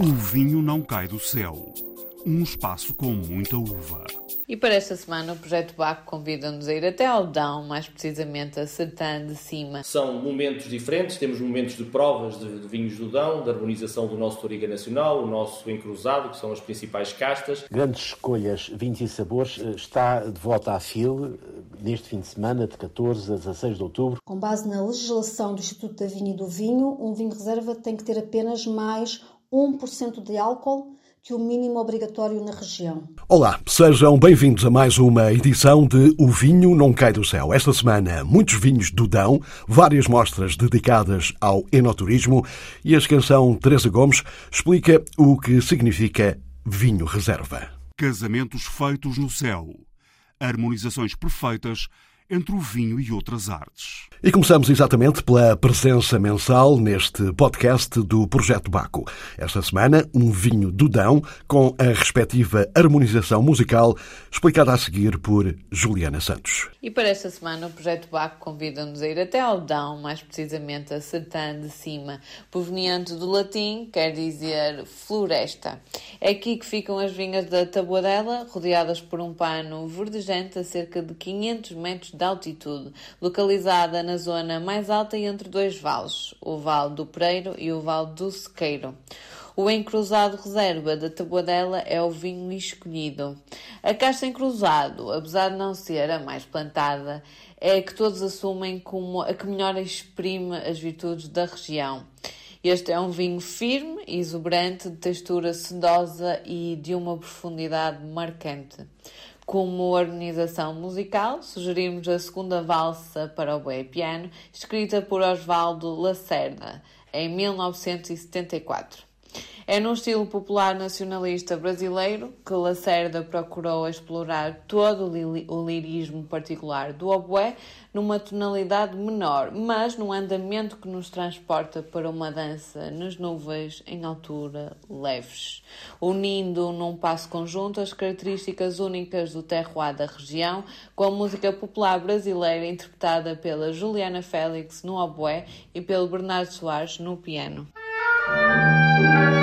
O vinho não cai do céu. Um espaço com muita uva. E para esta semana o Projeto Baco convida-nos a ir até Aldão, mais precisamente a Sertã de Cima. São momentos diferentes, temos momentos de provas de, de vinhos do Dão, da harmonização do nosso Toriga Nacional, o nosso encruzado, que são as principais castas. Grandes escolhas, vinhos e sabores, eh, está de volta à FIL eh, neste fim de semana, de 14 a 16 de outubro. Com base na legislação do Instituto da Vinha e do Vinho, um vinho reserva tem que ter apenas mais 1% de álcool que o mínimo obrigatório na região. Olá, sejam bem-vindos a mais uma edição de O Vinho Não Cai do Céu. Esta semana, muitos vinhos do Dão, várias mostras dedicadas ao enoturismo e a canção Teresa Gomes explica o que significa vinho reserva. Casamentos feitos no céu. Harmonizações perfeitas entre o vinho e outras artes. E começamos exatamente pela presença mensal neste podcast do Projeto Baco. Esta semana, um vinho do Dão com a respectiva harmonização musical, explicada a seguir por Juliana Santos. E para esta semana, o Projeto Baco convida-nos a ir até ao Dão, mais precisamente a Sertã de Cima, proveniente do latim, quer dizer floresta. É aqui que ficam as vinhas da Tabuadela, rodeadas por um pano verdejante a cerca de 500 metros de altitude, localizada na zona mais alta entre dois vales, o Vale do Pereiro e o Vale do Sequeiro. O encruzado reserva da Tabuadela é o vinho escolhido. A casta encruzado, apesar de não ser a mais plantada, é a que todos assumem como a que melhor exprime as virtudes da região. Este é um vinho firme exuberante, de textura sedosa e de uma profundidade marcante. Como organização musical, sugerimos a segunda valsa para o bué piano, escrita por Osvaldo Lacerda, em 1974. É num estilo popular nacionalista brasileiro que Lacerda procurou explorar todo o lirismo particular do oboé numa tonalidade menor, mas num andamento que nos transporta para uma dança nas nuvens em altura leves, unindo num passo conjunto as características únicas do terroir da região com a música popular brasileira interpretada pela Juliana Félix no oboé e pelo Bernardo Soares no piano. Thank you.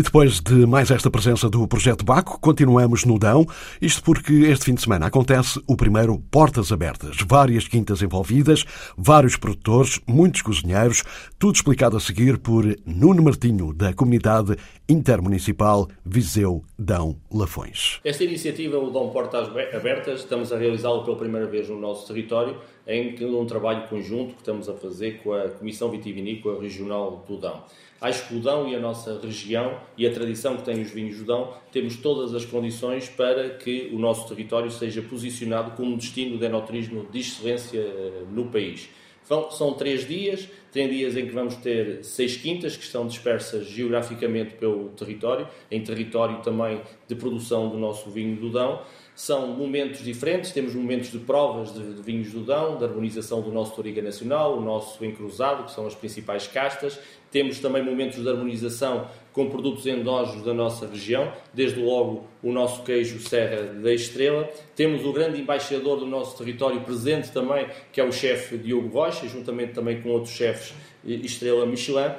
E depois de mais esta presença do Projeto Baco, continuamos no Dão, isto porque este fim de semana acontece o primeiro Portas Abertas. Várias quintas envolvidas, vários produtores, muitos cozinheiros, tudo explicado a seguir por Nuno Martinho, da Comunidade Intermunicipal Viseu Dão Lafões. Esta iniciativa, o Dão Portas Abertas, estamos a realizá-lo pela primeira vez no nosso território, em um trabalho conjunto que estamos a fazer com a Comissão Vitivinícola Regional do Dão. Acho que o Dão e a nossa região e a tradição que tem os vinhos do Dão, temos todas as condições para que o nosso território seja posicionado como destino de enoturismo de excelência eh, no país. São três dias, tem dias em que vamos ter seis quintas que estão dispersas geograficamente pelo território, em território também de produção do nosso vinho do Dão. São momentos diferentes, temos momentos de provas de, de vinhos do Dão, de harmonização do nosso Toriga Nacional, o nosso encruzado, que são as principais castas. Temos também momentos de harmonização com produtos endógenos da nossa região, desde logo o nosso queijo Serra da Estrela. Temos o grande embaixador do nosso território presente também, que é o chefe Diogo Rocha, juntamente também com outros chefes Estrela Michelin.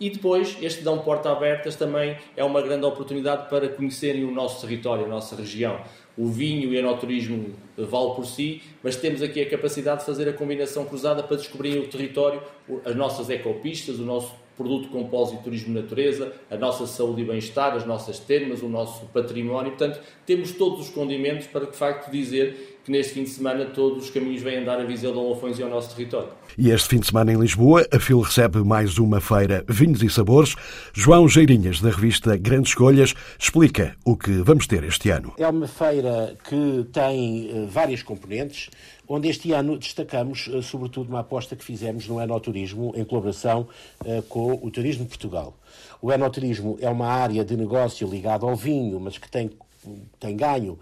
E depois, este Dão Porta Abertas também é uma grande oportunidade para conhecerem o nosso território, a nossa região o vinho e o enoturismo vale por si, mas temos aqui a capacidade de fazer a combinação cruzada para descobrir o território, as nossas ecopistas, o nosso produto compósito turismo natureza, a nossa saúde e bem-estar, as nossas termas, o nosso património. Portanto, temos todos os condimentos para, de facto, dizer que neste fim de semana todos os caminhos vêm dar a Viseu de Lafões e ao nosso território. E este fim de semana em Lisboa, a FIL recebe mais uma feira Vinhos e Sabores. João Geirinhas, da revista Grandes Escolhas, explica o que vamos ter este ano. É uma feira que tem eh, várias componentes, onde este ano destacamos, eh, sobretudo, uma aposta que fizemos no enoturismo em colaboração eh, o Turismo de Portugal. O enoturismo é uma área de negócio ligada ao vinho, mas que tem tem ganho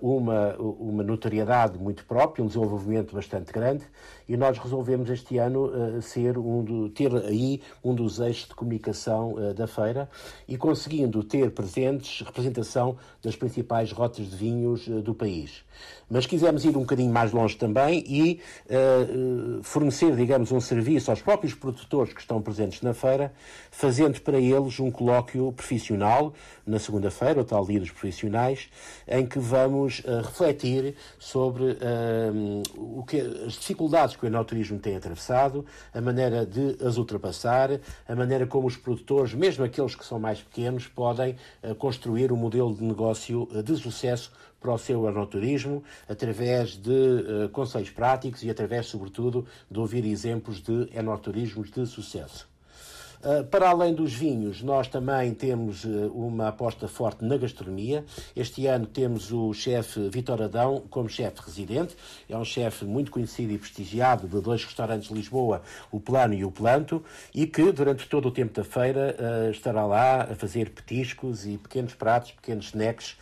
uma, uma notoriedade muito própria, um desenvolvimento bastante grande, e nós resolvemos este ano uh, ser um do, ter aí um dos eixos de comunicação uh, da feira e conseguindo ter presentes representação das principais rotas de vinhos uh, do país. Mas quisemos ir um bocadinho mais longe também e fornecer, digamos, um serviço aos próprios produtores que estão presentes na feira, fazendo para eles um colóquio profissional na segunda-feira, o tal dia dos profissionais, em que vamos refletir sobre o que, as dificuldades que o enoturismo tem atravessado, a maneira de as ultrapassar, a maneira como os produtores, mesmo aqueles que são mais pequenos, podem uh, construir um modelo de negócio uh, de sucesso para o seu enoturismo, através de uh, conselhos práticos e através, sobretudo, de ouvir exemplos de enoturismos de sucesso. Ah, para além dos vinhos, nós também temos ah, uma aposta forte na gastronomia. Este ano temos o chefe Vitor Adão como chefe residente. É um chefe muito conhecido e prestigiado de dois restaurantes de Lisboa, o Plano e o Planto, e que durante todo o tempo da feira ah, estará lá a fazer petiscos e pequenos pratos, pequenos snacks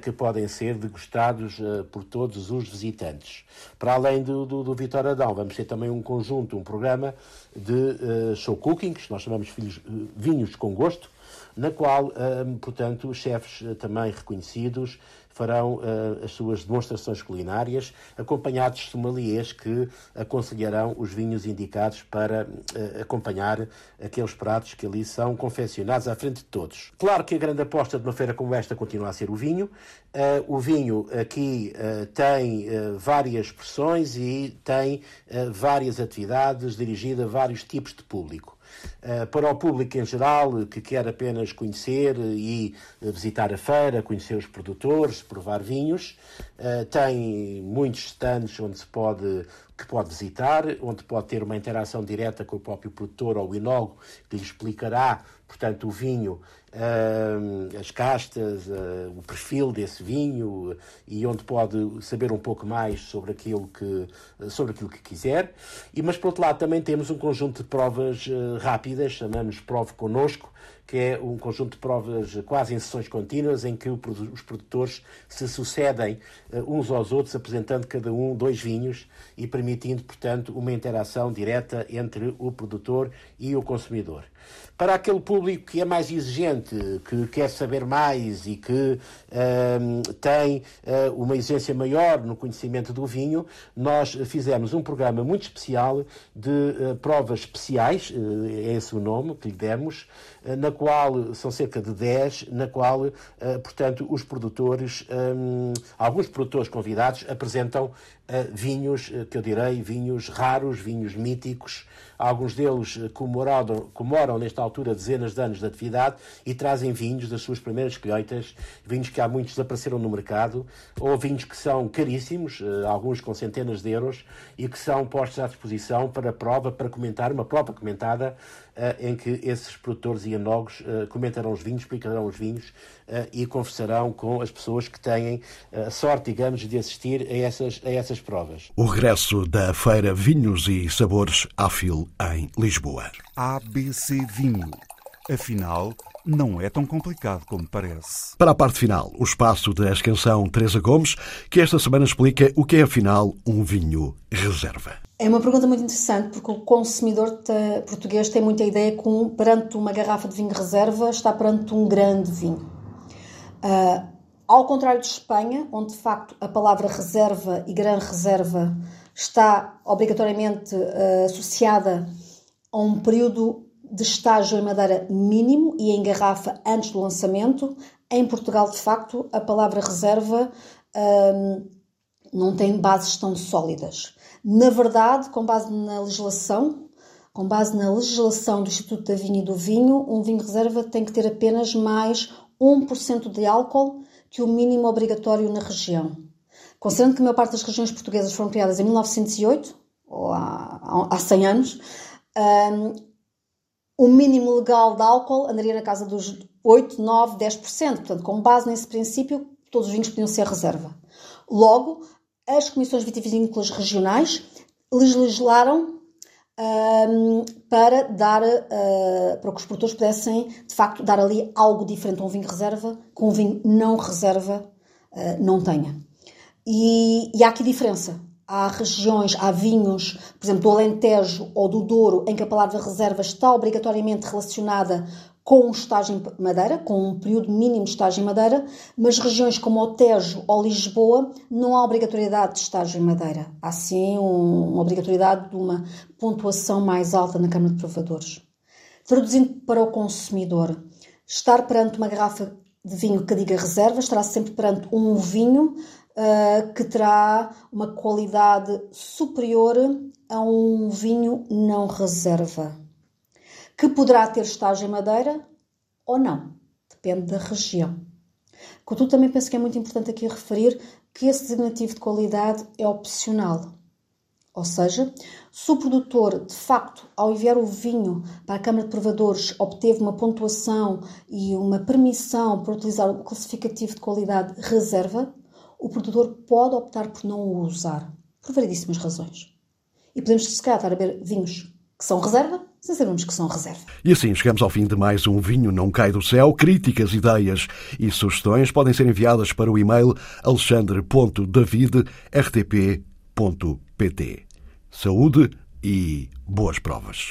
que podem ser degustados por todos os visitantes. Para além do, do, do Vitor Adão, vamos ter também um conjunto, um programa de show cooking, que nós chamamos chamamos filhos, eh, vinhos com gosto, na qual, eh, portanto, os chefes eh, também reconhecidos farão as suas demonstrações culinárias, acompanhados de sommeliers que aconselharão os vinhos indicados para acompanhar aqueles pratos que ali são confeccionados à frente de todos. Claro que a grande aposta de uma feira como esta continua a ser o vinho. O vinho aqui tem várias expressões e tem várias atividades dirigidas a vários tipos de público. Eh, para o público em geral, que quer apenas conhecer e visitar a feira, conhecer os produtores, provar vinhos, eh, tem muitos stands onde se pode que pode visitar, onde pode ter uma interação direta com o próprio produtor ou o enólogo, que lhe explicará, portanto, o vinho as castas, uh, o perfil desse vinho e onde pode saber um pouco mais sobre aquilo que, sobre aquilo que quiser. E, mas, por outro lado, também temos um conjunto de provas uh, rápidas, chamamos Prove Conosco, que é um conjunto de provas quase em sessões contínuas, em que os produtores se sucedem uns aos outros, apresentando cada um dois vinhos e permitindo, portanto, uma interação direta entre o produtor e o consumidor. Para aquele público que é mais exigente, que quer saber mais e que uh, tem uh, uma exigência maior no conhecimento do vinho, nós fizemos um programa muito especial de uh, provas especiais, é esse o nome que lhe demos, na qual são cerca de 10, na qual, portanto, os produtores, um, alguns produtores convidados apresentam vinhos, que eu direi, vinhos raros, vinhos míticos, Alguns deles eh, comemoram, comemoram, nesta altura, dezenas de anos de atividade e trazem vinhos das suas primeiras colheitas, vinhos que há muitos desapareceram no mercado, ou vinhos que são caríssimos, eh, alguns com centenas de euros, e que são postos à disposição para prova, para comentar, uma prova comentada, eh, em que esses produtores e enólogos comentarão os vinhos, explicarão os vinhos e conversarão com as pessoas que têm a sorte, digamos, de assistir a essas, a essas provas. O regresso da Feira Vinhos e Sabores à Fil em Lisboa. ABC Vinho. Afinal, não é tão complicado como parece. Para a parte final, o espaço da canção Teresa Gomes, que esta semana explica o que é, afinal, um vinho reserva. É uma pergunta muito interessante, porque o consumidor português tem muita ideia que, perante uma garrafa de vinho reserva, está perante um grande vinho. Uh, ao contrário de Espanha, onde de facto a palavra reserva e grande reserva está obrigatoriamente uh, associada a um período de estágio em madeira mínimo e em garrafa antes do lançamento. Em Portugal, de facto, a palavra reserva uh, não tem bases tão sólidas. Na verdade, com base na legislação, com base na legislação do Instituto da Vinha e do Vinho, um vinho reserva tem que ter apenas mais 1% de álcool que o mínimo obrigatório na região. Considerando que a maior parte das regiões portuguesas foram criadas em 1908, ou há, há 100 anos, um, o mínimo legal de álcool andaria na casa dos 8, 9, 10%. Portanto, com base nesse princípio, todos os vinhos podiam ser reserva. Logo, as comissões vitivinícolas regionais legislaram um, para dar uh, para que os produtores pudessem de facto dar ali algo diferente a um vinho reserva que um vinho não reserva uh, não tenha. E, e há aqui diferença. Há regiões, há vinhos, por exemplo, do Alentejo ou do Douro, em que a palavra reserva está obrigatoriamente relacionada com um estágio em madeira, com um período mínimo de estágio em madeira, mas regiões como o Tejo ou Lisboa não há obrigatoriedade de estágio em madeira. Há sim um, uma obrigatoriedade de uma pontuação mais alta na Câmara de Provadores. Traduzindo para o consumidor, estar perante uma garrafa de vinho que diga reserva, estará sempre perante um vinho uh, que terá uma qualidade superior a um vinho não reserva, que poderá ter estágio em madeira ou não, depende da região. Contudo, também penso que é muito importante aqui referir que esse designativo de qualidade é opcional. Ou seja, se o produtor, de facto, ao enviar o vinho para a Câmara de Provadores, obteve uma pontuação e uma permissão para utilizar o classificativo de qualidade reserva, o produtor pode optar por não o usar, por variedíssimas razões. E podemos, se calhar, estar a ver vinhos que são reserva, sem sabermos que são reserva. E assim chegamos ao fim de mais um Vinho Não Cai do Céu. Críticas, ideias e sugestões podem ser enviadas para o e-mail alexandre.david.rtp.pt. Saúde e boas provas.